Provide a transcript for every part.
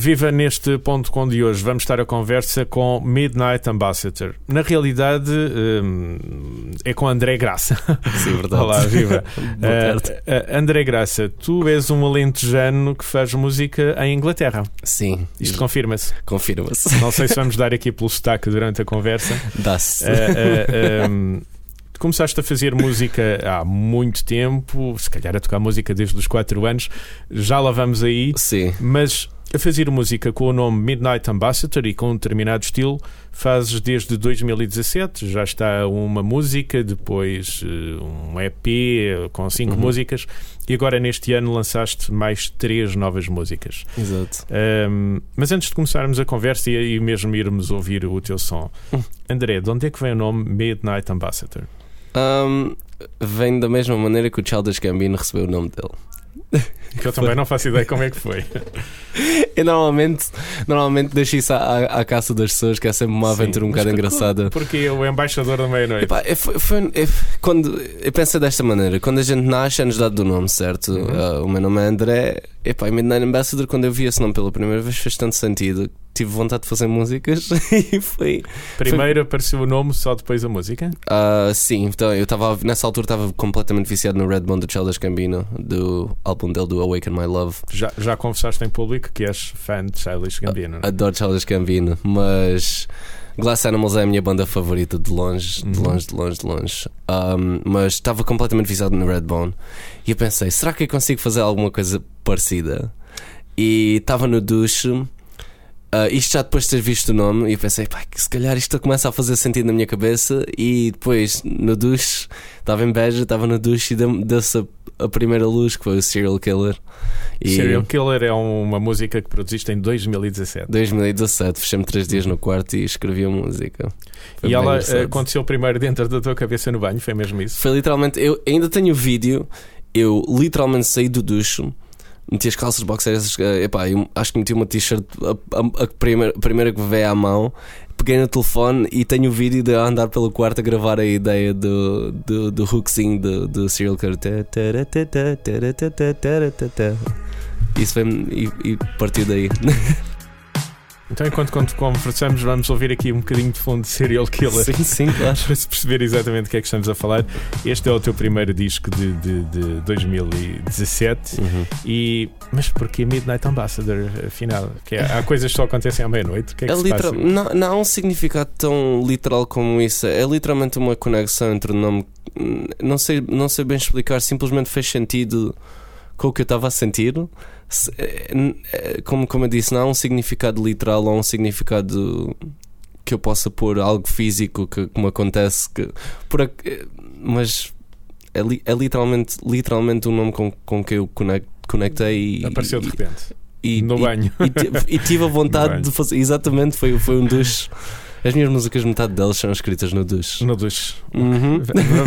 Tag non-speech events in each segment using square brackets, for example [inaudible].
Viva neste ponto com de hoje. Vamos estar a conversa com Midnight Ambassador. Na realidade, hum, é com André Graça. Sim, verdade. Olá, viva. [laughs] Boa tarde. Uh, uh, André Graça, tu és um alentejano que faz música em Inglaterra. Sim. Isto confirma-se. Confirma-se. Não sei se vamos [laughs] dar aqui pelo sotaque durante a conversa. Dá-se. Uh, um, começaste a fazer música há muito tempo, se calhar a tocar música desde os 4 anos, já lá vamos aí. Sim. Mas a fazer música com o nome Midnight Ambassador e com um determinado estilo fazes desde 2017. Já está uma música, depois uh, um EP com cinco Uhum. músicas e agora neste ano lançaste mais três novas músicas. Exato. Um, mas antes de começarmos a conversa e, e mesmo irmos ouvir o teu som, Hum. André, de onde é que vem o nome Midnight Ambassador? Um, vem da mesma maneira que o Childish Gambino recebeu o nome dele. Que eu também não faço ideia como é que foi. [laughs] Eu normalmente, normalmente deixo isso à, à, caça das pessoas, que é sempre uma Sim, aventura um bocado engraçada. Porque o embaixador da meia-noite. É, foi, foi- é, quando, eu penso desta maneira: quando a gente nasce, é-nos dado do nome, certo? Uhum. Ah, o meu nome é André. Epá, e Midnight Ambassador, quando eu vi esse nome pela primeira vez, fez tanto sentido. Tive vontade de fazer músicas [laughs] e foi. Primeiro apareceu o nome, só depois a música. Ah, sim, então eu estava nessa altura estava completamente viciado no Redbone do Childish Gambino, do álbum dele do Awaken My Love. Já, já confessaste em público que és fã de Childish Gambino. é? Adoro Childish Gambino, mas Glass Animals é a minha banda favorita de longe, de Uhum. longe, de longe, de longe. Um, mas estava completamente viciado no Redbone e eu pensei, será que eu consigo fazer alguma coisa parecida? E estava no duche. Ah, isto já depois de ter visto o nome, e eu pensei, pá, que se calhar isto começa a fazer sentido na minha cabeça. E depois no duche, estava em beja, estava no duche e deu- deu-se a, a primeira luz que foi o Serial Killer. E Serial Killer é uma música que produziste em 2017. 2017, fechei-me três dias no quarto e escrevi a música. Foi E ela engraçado. aconteceu primeiro dentro da tua cabeça no banho, foi mesmo isso? Foi literalmente, eu ainda tenho o vídeo, eu literalmente saí do ducho, meti as calças boxers, eh, epá, acho que meti uma t-shirt, a, a, a, primeira, a primeira que me veio à mão, peguei no telefone e tenho o vídeo de andar pelo quarto a gravar a ideia do, do, do hookzinho do, do serial killer. Isso foi e, e partiu daí. [laughs] Então, enquanto conversamos, vamos ouvir aqui um bocadinho de fundo de Serial Killer. Sim, sim, claro. [laughs] Para se perceber exatamente o que é que estamos a falar. Este é o teu primeiro disco de, de, de 2017. Uhum. E, mas porquê Midnight Ambassador, afinal? Que é- há coisas que só acontecem à meia-noite? Que é que É se literal- passa? não, não há um significado tão literal como isso. É literalmente uma conexão entre o nome. Não sei, não sei bem explicar, simplesmente fez sentido com o que eu estava a sentir. É, é, Como, como eu disse, não há um significado literal ou um significado que eu possa pôr algo físico que, me acontece. Que, por, é, mas é, é literalmente, literalmente um nome com, com que eu conect, conectei e, Apareceu de repente. e- no e- banho. e, e tive a [laughs] vontade de fazer. Exatamente, foi, foi um dos. [laughs] As minhas músicas, metade delas são escritas no duche. No duche. Uhum.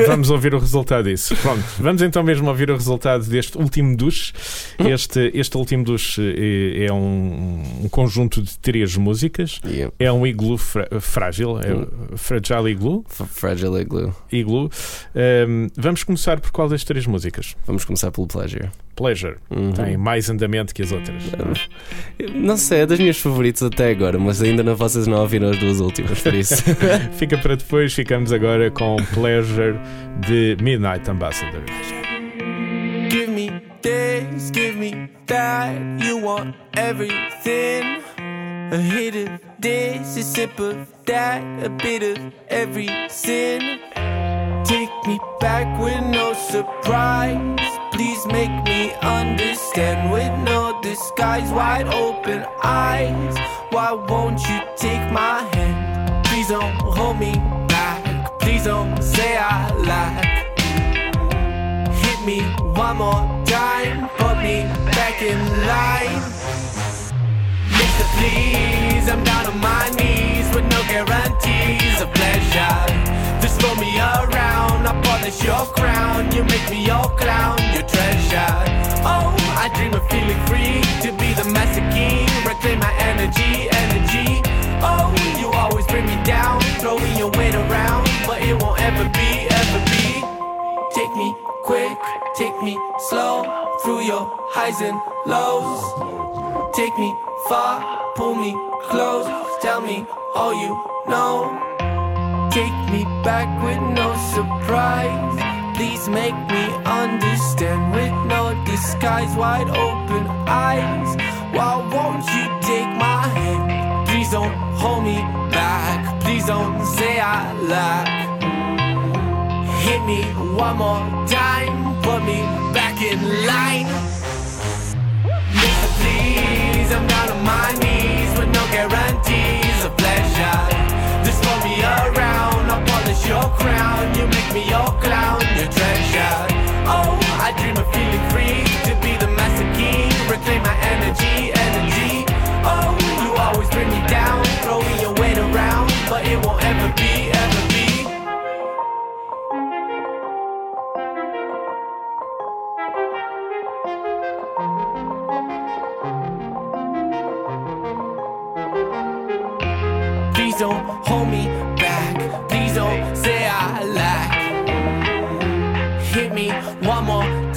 Vamos ouvir o resultado disso. Pronto, vamos então mesmo ouvir o resultado deste último duche. Este, este último duche é, é um, um conjunto de três músicas. Yeah. É um iglu fra- frágil, é Hum. Fragile Iglu. F- Fragile Igloo. iglu. Um, vamos começar por qual das três músicas? Vamos começar pelo Pleasure. Pleasure. Uhum. Tem mais andamento que as outras. Não sei, é das minhas favoritas até agora, mas ainda não vocês não ouviram as duas últimas, por isso. [laughs] Fica para depois, ficamos agora com Pleasure de Midnight Ambassador. Give me this, give me that. You want everything. A hit of this, a sip of that, a bit of every sin. Take me back with no surprise. Please make me understand with no disguise, wide open eyes. Why won't you take my one more time, put me back in line. Mr. Please, I'm down on my knees with no guarantees of pleasure. Just throw me around, I polish your crown. You make me your clown, your treasure. Oh, I dream of feeling free to be the master key, reclaim my energy, energy. Oh, you always bring me down, throwing your weight around, but it won't ever be. Take me quick, take me slow through your highs and lows. Take me far, pull me close, tell me all you know. Take me back with no surprise. Please make me understand with no disguise, wide open eyes. Why won't you take my hand? Please don't hold me back. Please don't say I lack. Hit me one more time, put me back in line. Mister, please, I'm down on my knees with no guarantees of pleasure. Just throw me around, I'll polish your crown. You make me your clown, your treasure. Oh, I dream of feeling free to be the master key, reclaim my energy. One more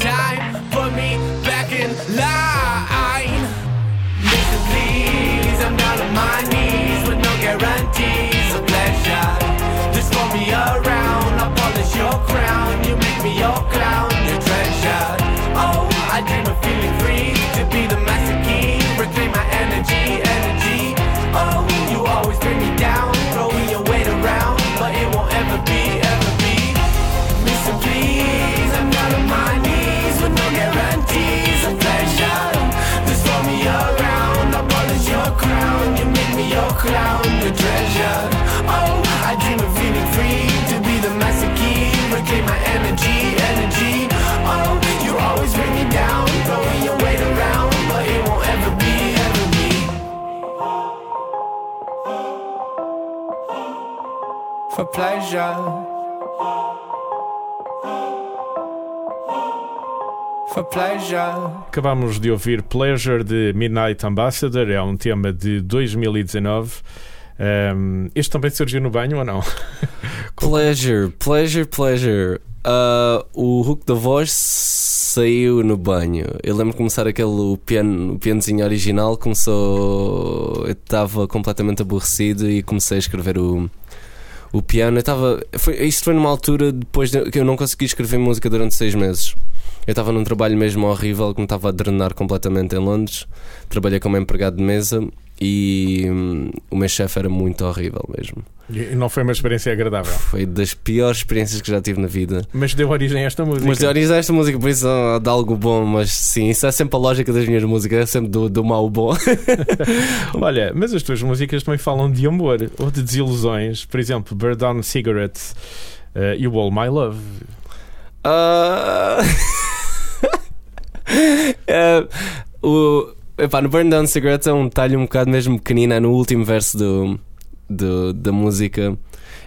For pleasure. For pleasure. Acabámos de ouvir Pleasure de Midnight Ambassador, é um tema de 2019. Um, este também surgiu no banho ou não? [laughs] Pleasure, pleasure, pleasure. Ah, o hook da voz saiu no banho. Eu lembro de começar aquele o piano, o pianozinho original. Começou. Eu estava completamente aborrecido e comecei a escrever o, o piano. Eu estava. Foi, isto foi numa altura depois de, que eu não consegui escrever música durante seis meses. Eu estava num trabalho mesmo horrível que me estava a drenar completamente em Londres. Trabalhei como empregado de mesa e hum, o meu chefe era muito horrível mesmo. E não foi uma experiência agradável. Foi das piores experiências que já tive na vida. Mas deu origem a esta música. Mas de origem esta música, por isso dá algo bom, mas sim, isso é sempre a lógica das minhas músicas, é sempre do, do mau bom. [laughs] Olha, mas as tuas músicas também falam de amor ou de desilusões. Por exemplo, Bird on Cigarettes uh, e o All My Love. Ah, [laughs] é, o, epá, no Burn Down Cigarettes é um detalhe um bocado mesmo pequenino, é no último verso do, do- da música.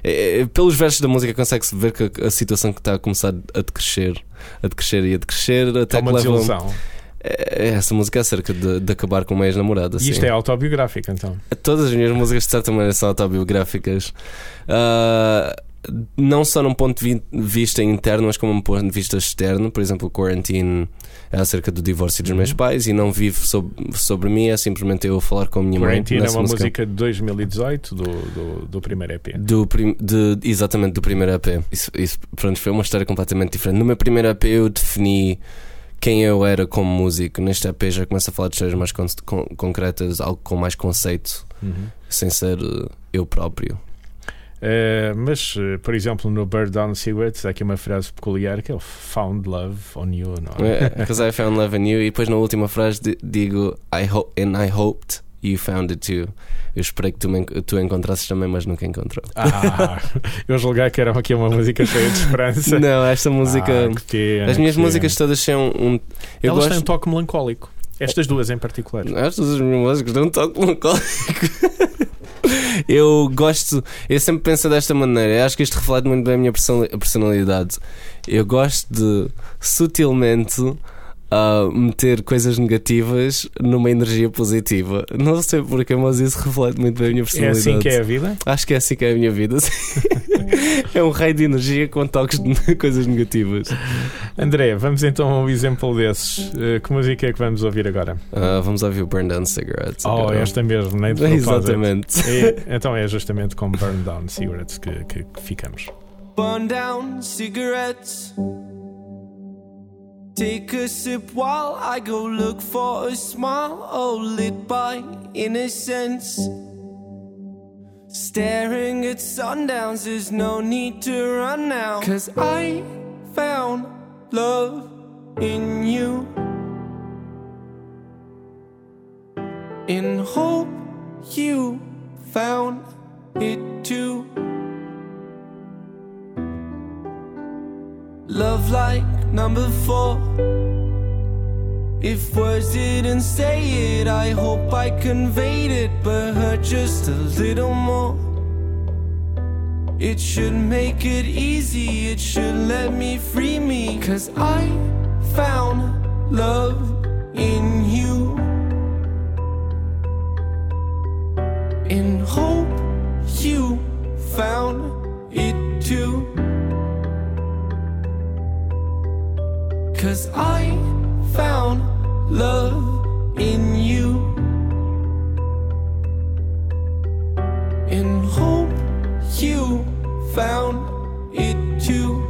É, é, pelos versos da música consegue-se ver que a, a situação que está a começar a decrescer, a decrescer e a decrescer até É que uma leva. desilusão. É, essa música é acerca de, de acabar com uma ex-namorada. E isto sim. é autobiográfico, então. Todas as minhas músicas de certa maneira são autobiográficas. Ah, não só num ponto de vi- vista interno, mas como um ponto de vista externo. Por exemplo, o Quarantine é acerca do divórcio dos meus Uhum. pais e não vive sobre, sobre mim, é simplesmente eu falar com a minha mãe. Quarantine é uma música de 2018 do, do, do primeiro EP. Do prim- de- exatamente do primeiro EP. Isso, isso pronto, foi uma história completamente diferente. No meu primeiro EP eu defini quem eu era como músico. Neste EP já começo a falar de histórias mais con- con- concretas, algo com mais conceito, Uhum. sem ser eu próprio. Eh, mas, eh, por exemplo, no Bird Down Cigarettes há aqui uma frase peculiar que é o Found Love on You, não é? Because I found love in you. E depois na última frase di- digo I hope and I hoped you found it too. Eu esperei que tu, me, tu encontrasses também, mas nunca encontrou. Ah, [laughs] eu julguei que era aqui uma música cheia de esperança. [laughs] Não, esta música. Ah, que pena, as minhas que músicas todas são um. Eu Elas gosto. têm um toque melancólico. Estas duas em particular. Estas as minhas músicas têm um toque melancólico. [laughs] [laughs] Eu gosto, eu sempre penso desta maneira. Eu acho que isto reflete muito bem a minha person- personalidade. Eu gosto de sutilmente a meter coisas negativas numa energia positiva. Não sei porquê, mas isso reflete muito bem a minha É personalidade. assim que é a vida? Acho que é assim que é a minha vida. [laughs] é um raio de energia com toques de [laughs] coisas negativas. André, vamos então a um exemplo desses. Eh, que música é que vamos ouvir agora? Ah, vamos ouvir o Burn Down Cigarettes. Oh, agora. esta mesmo, nem de. [laughs] Exatamente. É, então é justamente com Burn Down Cigarettes que, que- que ficamos. burn down cigarettes. Take a sip while I go look for a smile, oh, lit by innocence. Staring at sundowns, there's no need to run now. Cause I found love in you. In hope you found it too. Love like number four. If words didn't say it, I hope I conveyed it, but hurt just a little more. It should make it easy, it should let me free me. Cause I found love in you. In hope you found it too. Cause I found love in you. In hope you found it too.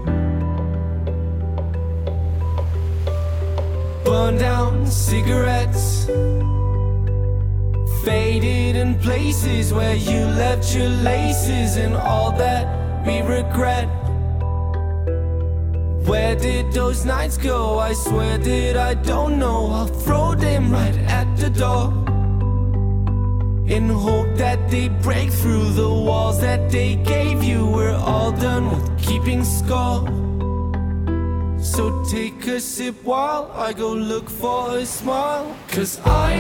Burned down cigarettes. Faded in places where you left your laces and all that we regret. Where did those nights go? I swear that I don't know. I'll throw them right at the door. In hope that they break through the walls that they gave you. We're all done with keeping score. So take a sip while I go look for a smile. Cause I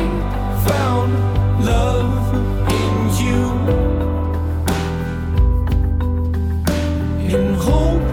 found love in you. In hope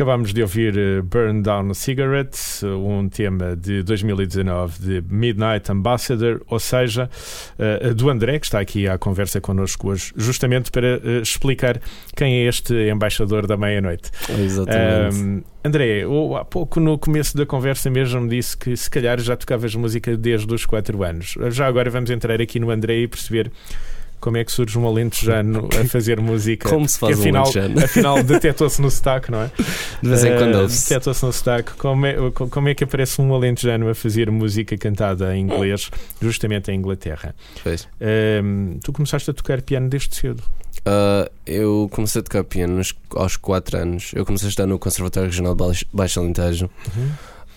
too. Acabámos de ouvir eh, Burn Down Cigarettes, eh, um tema de 2019 de Midnight Ambassador, ou seja, eh, do André, que está aqui à conversa connosco hoje, justamente para explicar quem é este embaixador da meia-noite. Exatamente. Ahm, André, ou há pouco no começo da conversa mesmo me disse que se calhar já tocavas música desde os 4 anos. Já agora vamos entrar aqui no André e perceber como é que surge um alentejano a fazer música. Como se faz Porque um afinal, alentejano? afinal detectou-se no sotaque, não é? De vez em quando ouve-se. Detectou-se no sotaque. Como é, como é que aparece um alentejano a fazer música cantada em inglês, justamente em Inglaterra? Ahm, tu começaste a tocar piano desde cedo. Ah, eu comecei a tocar piano aos 4 anos. Eu comecei a estudar no Conservatório Regional de Baixo- Alentejo.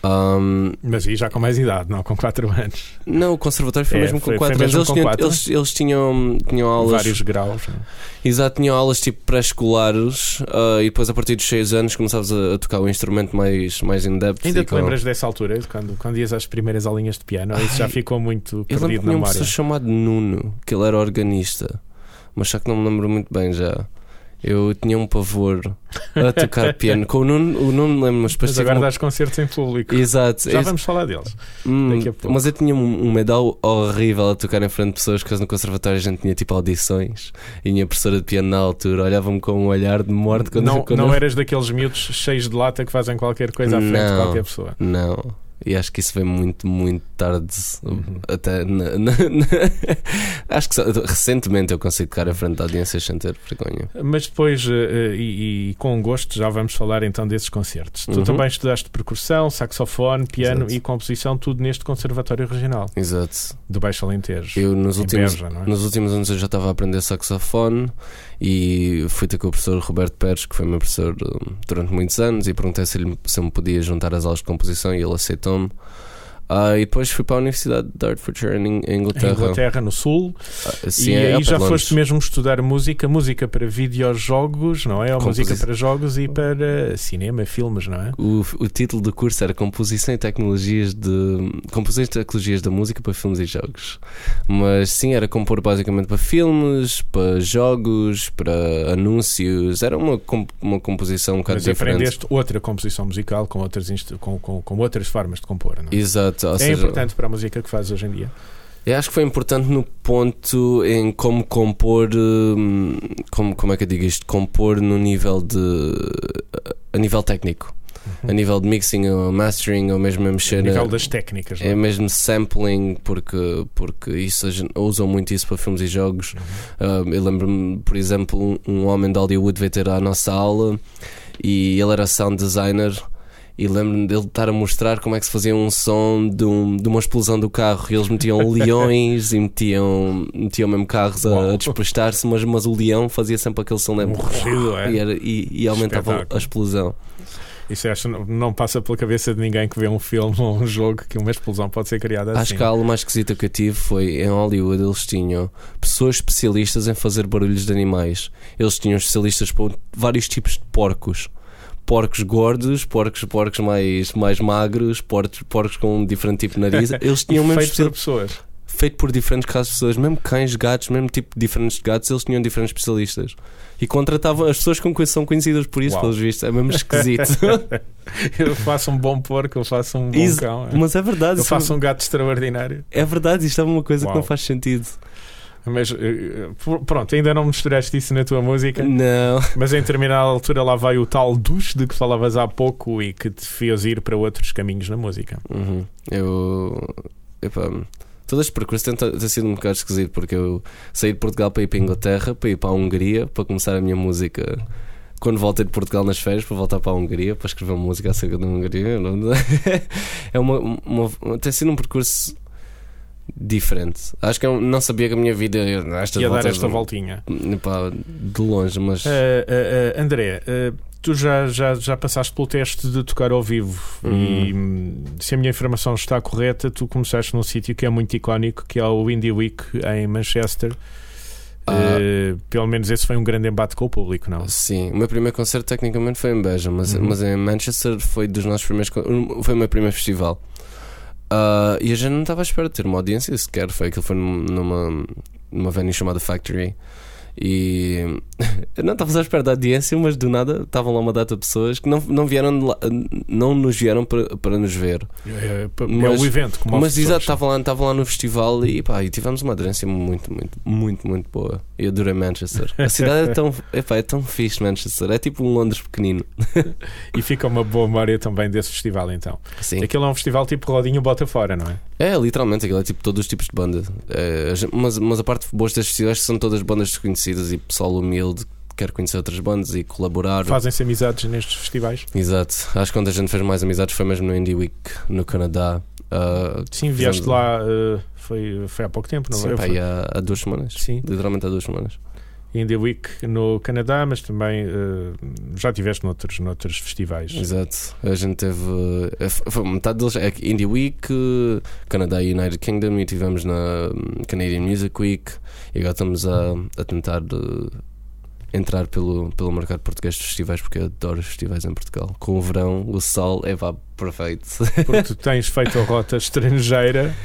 Ahm, Mas aí já com mais idade, não? Com 4 anos. não, o Conservatório foi É, mesmo foi- com foi 4 anos. Eles, com tinham, quatro? eles, eles tinham, tinham aulas. Vários graus. não é? Exato, tinham aulas tipo pré-escolares ah, e depois a partir dos 6 anos começavas a, a tocar o instrumento mais, mais in-depth. Ainda te com- lembras dessa altura, quando, quando ias às primeiras aulinhas de piano? Isso já Ai, ficou muito Eu lembro perdido na tinha um memória. professor chamado Nuno, que ele era organista, mas só que não me lembro muito bem já. Eu tinha um pavor a tocar [laughs] piano. Com o Nuno, o Nuno lembro, mas Mas agora um- dás concertos em público. Exato, Já ex- vamos falar deles. Hum, mas eu tinha um, um medal horrível a tocar em frente de pessoas, porque no conservatório a gente tinha tipo audições e minha professora de piano na altura olhava-me com um olhar de morte quando Não, quando não eu- eras daqueles miúdos cheios de lata que fazem qualquer coisa à frente de Não. qualquer pessoa. Não. E acho que isso vem muito, muito tarde. Uhum. Até na- na- na- [laughs] acho que só- recentemente eu consigo tocar à frente da audiência sem ter vergonha. Mas depois, eh, e, e com gosto, já vamos falar então desses concertos. Tu Uhum. também estudaste percussão, saxofone, piano Exato. e composição, tudo neste Conservatório Regional Exato. do Baixo Alentejo. Eu nos últimos, não é? nos últimos anos eu já estava a aprender saxofone e fui ter com o professor Roberto Pérez, que foi meu professor um, durante muitos anos, e perguntei se, ele, se eu me podia juntar às aulas de composição e ele aceitou-me. Ah, e depois fui para a Universidade de Hertfordshire em, em Em Inglaterra. Inglaterra, no Sul, Ah, sim, e é aí pé já foste mesmo estudar música, música para videojogos, não é? Ou Composi- música para jogos e para cinema, filmes, não é? O, o título do curso era Composição e Tecnologias de Composição e Tecnologias da Música para Filmes e Jogos. Mas sim, era compor basicamente para filmes, para jogos, para anúncios. Era uma, comp- uma composição um bocado Mas diferente. aprendeste outra composição musical com outras, com, com, com outras formas de compor, não é? Exato, É seja, importante para a música que fazes hoje em dia. eu acho que foi importante no ponto em como compor, hum, como, como é que eu digo isto? Compor no nível de. a nível técnico, a nível de mixing ou mastering ou mesmo a A mexer. nível na- das técnicas, É é? mesmo sampling, porque, porque isso a usam muito isso para filmes e jogos. Uhum. Uh, eu lembro-me, por exemplo, um, um homem de Hollywood veio ter à nossa aula e ele era sound designer. E lembro-me dele estar a mostrar como é que se fazia um som de, um- de uma explosão do carro. E eles metiam [laughs] leões e metiam, metiam mesmo carros a, Uau. a desprestar-se, mas, mas o leão fazia sempre aquele som Um lembro, rugido, é? e, era- e- e aumentava Espetáculo. a explosão. Isso acho, não, não passa pela cabeça de ninguém que vê um filme ou um jogo que uma explosão pode ser criada assim. Acho que a aula mais esquisita que eu tive foi em Hollywood. Eles tinham pessoas especialistas em fazer barulhos de animais. Eles tinham especialistas para vários tipos de porcos. Porcos gordos, porcos, porcos mais, mais magros, porcos, porcos com um diferente tipo de nariz. [laughs] Eles tinham mesmo feito por pessoas. feito por diferentes casos de pessoas, mesmo cães, gatos, mesmo tipo de diferentes de gatos, eles tinham diferentes especialistas. E contratavam as pessoas com que são conhecidas por isso, Uau. pelos vistos. É mesmo esquisito. [laughs] eu faço um bom porco, eu faço um bom Isso- cão. é. Mas é verdade. Eu isso faço um gato extraordinário. É verdade, isto é uma coisa que Uau. não faz sentido. Mas eh, eh, pronto, ainda não misturaste isso na tua música. Não. Mas em determinada altura lá vai o tal duche de que falavas há pouco e que te fez ir para outros caminhos na música. Uhum. Eu. Epá, todo este percurso tem, tem sido um bocado esquisito porque eu saí de Portugal para ir para a Inglaterra, para ir para a Hungria, para começar a minha música. Quando voltei de Portugal nas férias, para voltar para a Hungria, para escrever uma música acerca da Hungria. não- É [laughs] uma, uma- Tem sido um percurso diferente. Acho que eu não sabia que a minha vida estas e a dar esta voltinha. Epá, de longe, mas. Eh, eh, eh, André, tu já, já, já passaste pelo teste de tocar ao vivo e hum, se a minha informação está correta, tu começaste num sítio que é muito icónico, que é o Indie Week em Manchester. Ah. Pelo menos esse foi um grande embate com o público, não? Sim, o meu primeiro concerto tecnicamente foi em Beja, mas, Uhum. mas em Manchester foi dos nossos primeiros. Foi o meu primeiro festival. Ah, e a gente não estava à espera de ter uma audiência sequer. Foi aquilo foi num- numa, numa venue chamada Factory. E eu [laughs] não estava à espera da audiência, mas do nada estavam lá uma data de pessoas que não, não vieram lá- não nos vieram para, para nos ver. É, é Mas- o evento, como Mas exato, estavam lá, estavam lá no festival e, pá, e tivemos uma aderência muito, muito, muito, muito boa. Eu adorei Manchester. A cidade é tão, [laughs] epá, é tão fixe, Manchester. É tipo um Londres pequenino. [laughs] E fica uma boa memória também desse festival, então. Sim. Aquilo é um festival tipo Rodinho Bota Fora, não é? É, literalmente, aquilo é tipo todos os tipos de banda. É, mas, mas a parte boa destes festivais são todas bandas desconhecidas e pessoal humilde que quer conhecer outras bandas e colaborar. Fazem-se amizades nestes festivais. Exato. Acho que quando a gente fez mais amizades foi mesmo no Indie Week, no Canadá. Ah, Sim, vieste fizemos- lá, eh, foi, foi há pouco tempo, não Sim, é? pá, Foi há, há duas semanas. Sim. Literalmente há duas semanas. Indie Week no Canadá, mas também eh, já tiveste noutros, noutros festivais. Exato. A gente teve. eh, foi metade deles é Indie Week, Canadá e United Kingdom, e tivemos na hum, Canadian Music Week. E agora estamos a, a tentar eh, entrar pelo, pelo mercado português de festivais, porque eu adoro festivais em Portugal. Com o verão, o sol, é pá, perfeito. Porque tu [laughs] tens feito a rota estrangeira,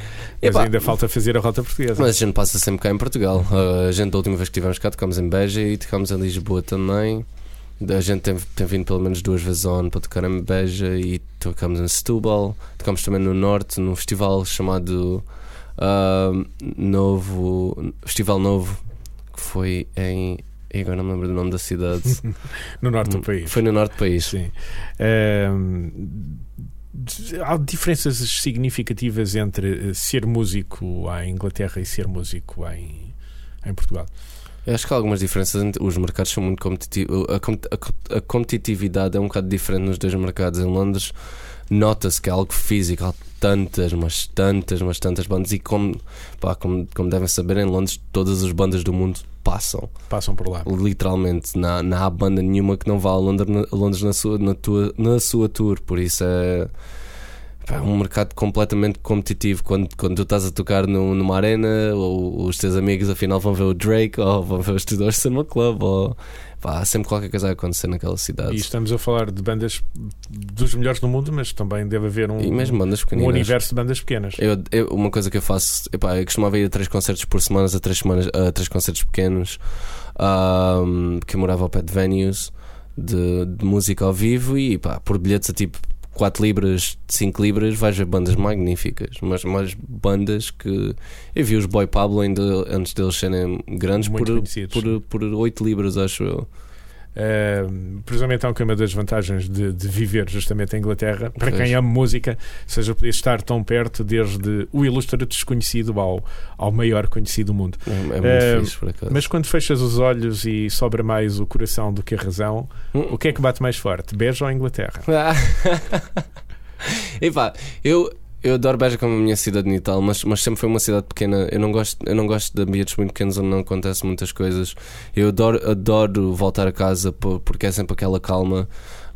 mas Epá. ainda falta fazer a rota portuguesa. Mas a gente passa sempre cá em Portugal. Uh, a gente, da última vez que estivemos cá, tocámos em Beja e tocámos em Lisboa também. A gente tem, tem vindo pelo menos duas vezes ao ano para tocar em Beja e tocámos em Setúbal. Tocámos também no Norte, num festival chamado uh, Novo. Festival Novo, que foi em. E agora não me lembro do nome da cidade. [laughs] no norte do país. Foi no Norte do país. Sim. Há diferenças significativas entre eh, ser músico em Inglaterra e ser músico em, em Portugal. Eu acho que há algumas diferenças. Os mercados são muito competitivos. A, a a competitividade é um bocado diferente nos dois mercados. Em Londres, nota-se que é algo físico. Há tantas, mas tantas, mas tantas bandas. E como, pá, como, como devem saber, em Londres, todas as bandas do mundo passam. Passam por lá. Literalmente, não, não há banda nenhuma que não vá a Londres, a Londres na, sua, na, tua, na sua tour. Por isso é. Pá, é um mercado completamente competitivo quando, quando tu estás a tocar no, numa arena ou os teus amigos afinal vão ver o Drake ou vão ver os Tudors Cinema Club ou pá, há sempre qualquer coisa a acontecer naquela cidade E estamos a falar de bandas dos melhores do mundo, mas também deve haver um, mesmo bandas um universo de bandas pequenas. Eu, eu- uma coisa que eu faço, epá, eu costumava ir a três concertos por semana, a três, semanas, a três concertos pequenos, ahm, que eu morava ao pé de venues de, de música ao vivo e pá, por bilhetes a tipo 4 libras, 5 libras, vais ver bandas magníficas, mas mais bandas que eu vi os Boy Pablo ainda antes deles serem grandes Muito por, conhecidos. por, por 8 libras, acho eu. Uh, presumo então que uma das vantagens de, de viver justamente em Inglaterra, para quem ama música, seja poder estar tão perto desde o ilustre desconhecido ao, ao maior conhecido do mundo. É, é muito Eh, fixe por acaso. Mas quando fechas os olhos e sobra mais o coração do que a razão, Hum. o que é que bate mais forte? Beja ou Inglaterra? [laughs] e pá, eu, eu adoro Beja como a minha cidade natal, mas, mas sempre foi uma cidade pequena. Eu não gosto, eu não gosto de ambientes muito pequenos onde não acontecem muitas coisas. Eu adoro, adoro voltar a casa po- porque é sempre aquela calma.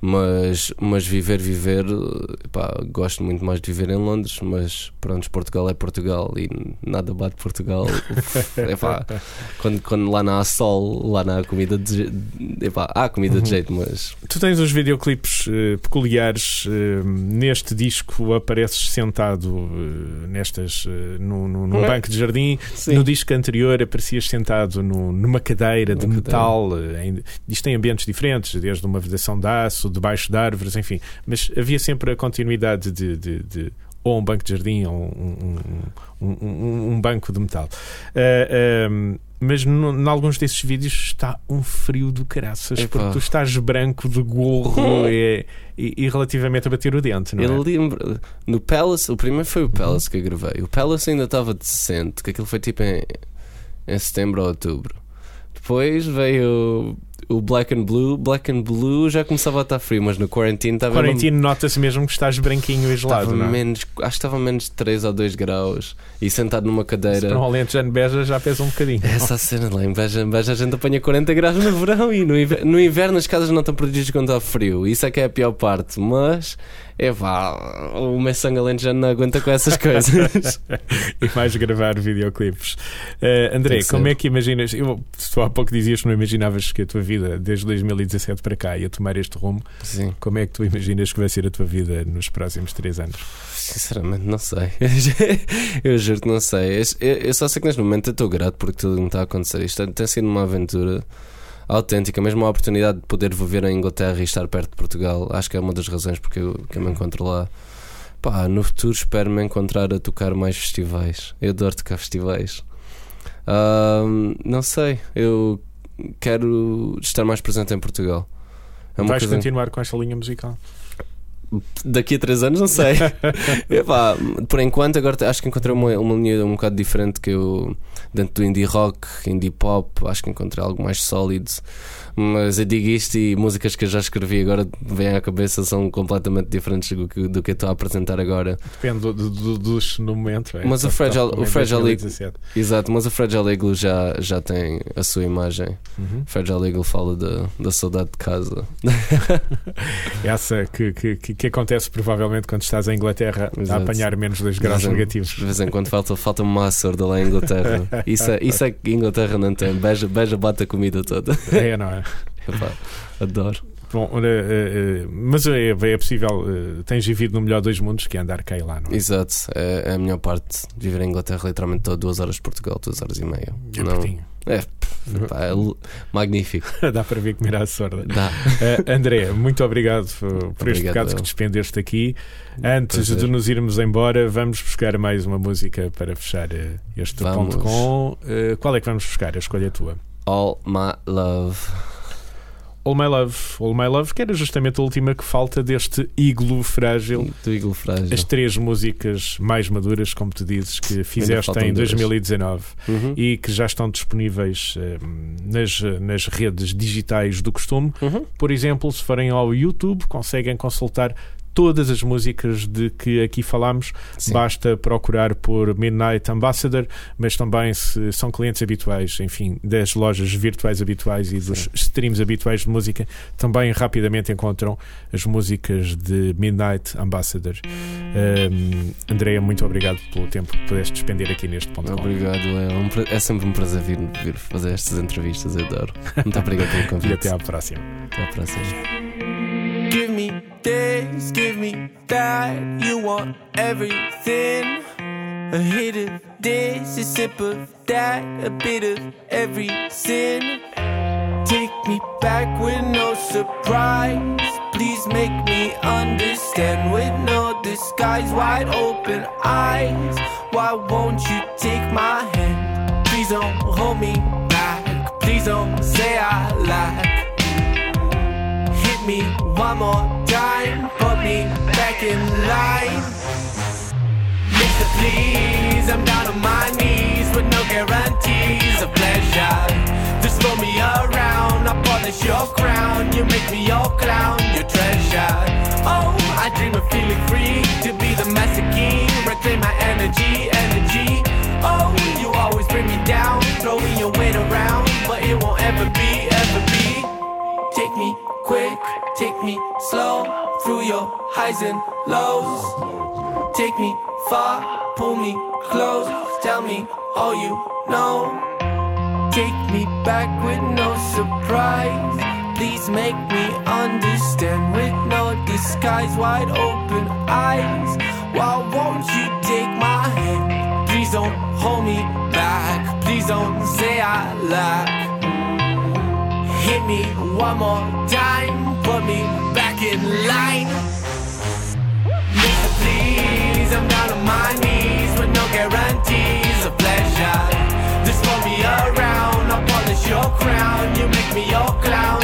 Mas, mas viver, viver, pá, gosto muito mais de viver em Londres. Mas pronto, Portugal é Portugal e nada bate Portugal. [laughs] Epá, quando, quando lá não há sol, lá não há comida de jeito. Epá, há comida de Uhum. jeito, mas Tu tens uns videoclipes eh, peculiares. eh, neste disco apareces sentado eh, nestas, eh, num, num- num É. banco de jardim. sim. No disco anterior aparecias sentado no- numa cadeira de metal. em- Isto tem ambientes diferentes, desde uma vedação de aço, debaixo de árvores, enfim. Mas havia sempre a continuidade de. de- de- ou um banco de jardim ou um, um- um- um- banco de metal. Ahm, mas em alguns desses vídeos está um frio do caraças, Epá. porque tu estás branco de gorro e, e- e relativamente a bater o dente, não é? Eu lembro no Palace, o primeiro foi o Palace que eu gravei. O Palace ainda estava decente, que aquilo foi tipo em, em setembro ou outubro. Depois veio o Black and Blue. Black and Blue já começava a estar frio, mas no Quarantine estava Quarantino nota-se mesmo que estás branquinho e gelado, Estava não é? menos, acho que estava menos de 3 ou 2 graus e sentado numa Se cadeira. para um alentejano beja já pesa um bocadinho. Essa cena lá em Beja, em Beja a gente apanha 40 graus no verão e no inverno, no inverno as casas não estão protegidas quando está frio. Isso é que é a pior parte. Mas, é pá, o meu sangue alentejano não aguenta com essas [laughs] coisas. e mais gravar videoclipes. Eh, André, como é que imaginas? Eu, tu há pouco dizias que não imaginavas que a tua vida, desde 2017 para cá, ia tomar este rumo. Sim, Como é que tu imaginas que vai ser a tua vida nos próximos três anos? sinceramente não sei. [laughs] Eu juro que não sei. Eu, eu só sei que neste momento eu estou grato porque tudo me está a acontecer. Isto tem sido uma aventura autêntica, mesmo a oportunidade de poder viver em Inglaterra e estar perto de Portugal. Acho que é uma das razões porque eu, que eu me encontro lá. Pá, no futuro espero me encontrar a tocar mais festivais. Eu adoro tocar festivais. Não sei, eu quero estar mais presente em Portugal. É Vais continuar com esta linha musical? Daqui a 3 anos não sei. [laughs] Epá, por enquanto, agora acho que encontrei uma, uma linha um bocado diferente que eu dentro do indie rock, indie pop, acho que encontrei algo mais sólido. Mas eu digo isto e músicas que eu já escrevi agora vêm à cabeça são completamente diferentes do que, do que eu estou a apresentar agora. Depende do, do, dos no momento. é. Mas o Fragile- como o Fragile 2017. Exato, mas o Fragile Eagle já, já tem a sua imagem. Uhum. Fragile Eagle fala da, da saudade de casa. [laughs] Essa que, que, que, que acontece provavelmente quando estás em Inglaterra a Exato. apanhar menos 2 graus negativos. De vez em quando falta, falta uma sorda lá em Inglaterra. [laughs] Isso é, isso é que Inglaterra não tem. Beja, beja bate a comida toda. É, não é? [laughs] Epá, adoro. Bom, eh, eh, mas é, é possível, eh, tens vivido no melhor dos mundos que é andar cá e lá, não é? Exato, é, é a melhor parte. Viver em Inglaterra, literalmente, estou a duas horas de Portugal, duas horas e meia. É Não, pertinho. É l- magnífico. [laughs] Dá para ver comer à sorda. Dá. Eh, André, muito obrigado uh, por este Obrigado, bocado que eu. despendeste aqui. Antes Prazer. de nos irmos embora, vamos buscar mais uma música para fechar eh, este Vamos. ponto com. eh, qual é que vamos buscar? A escolha é tua. All my love. All My Love. All My Love, que era justamente a última que falta deste iglo frágil. Do Eagle Frágil. As três músicas mais maduras, como tu dizes, que fizeste em duas. 2019 Uhum. e que já estão disponíveis eh, nas, nas redes digitais do costume. Uhum. Por exemplo, se forem ao YouTube, conseguem consultar todas as músicas de que aqui falámos. Sim. Basta procurar por Midnight Ambassador, mas também se são clientes habituais, enfim, das lojas virtuais habituais e dos Sim. streams habituais de música, também rapidamente encontram as músicas de Midnight Ambassador. Um, Andréia, muito obrigado pelo tempo que pudeste despender aqui neste ponto. Obrigado, é, é sempre um prazer vir, vir fazer estas entrevistas, eu adoro. Muito obrigado pelo [laughs] convite. E até à próxima. Até à próxima. Give me give me that. You want everything. A hit of this, a sip of that, a bit of every sin. Take me back with no surprise. Please make me understand with no disguise. Wide open eyes. Why won't you take my hand? Please don't hold me back. Please don't say I lack. Me one more time, put me back in line. Mister, please, I'm down on my knees with no guarantees of pleasure. Just throw me around, I polish your crown, you make me your clown, your treasure. Oh, I dream of feeling free to be the master key, highs and lows. Take me far, pull me close, tell me all you know. Take me back with no surprise. Please make me understand with no disguise, wide open eyes. Why won't you take my hand? Please don't hold me back. Please don't say I lack. Hit me one more time, put me back in line. My knees with no guarantees of pleasure. Just throw me around, I'll polish your crown. You make me your clown,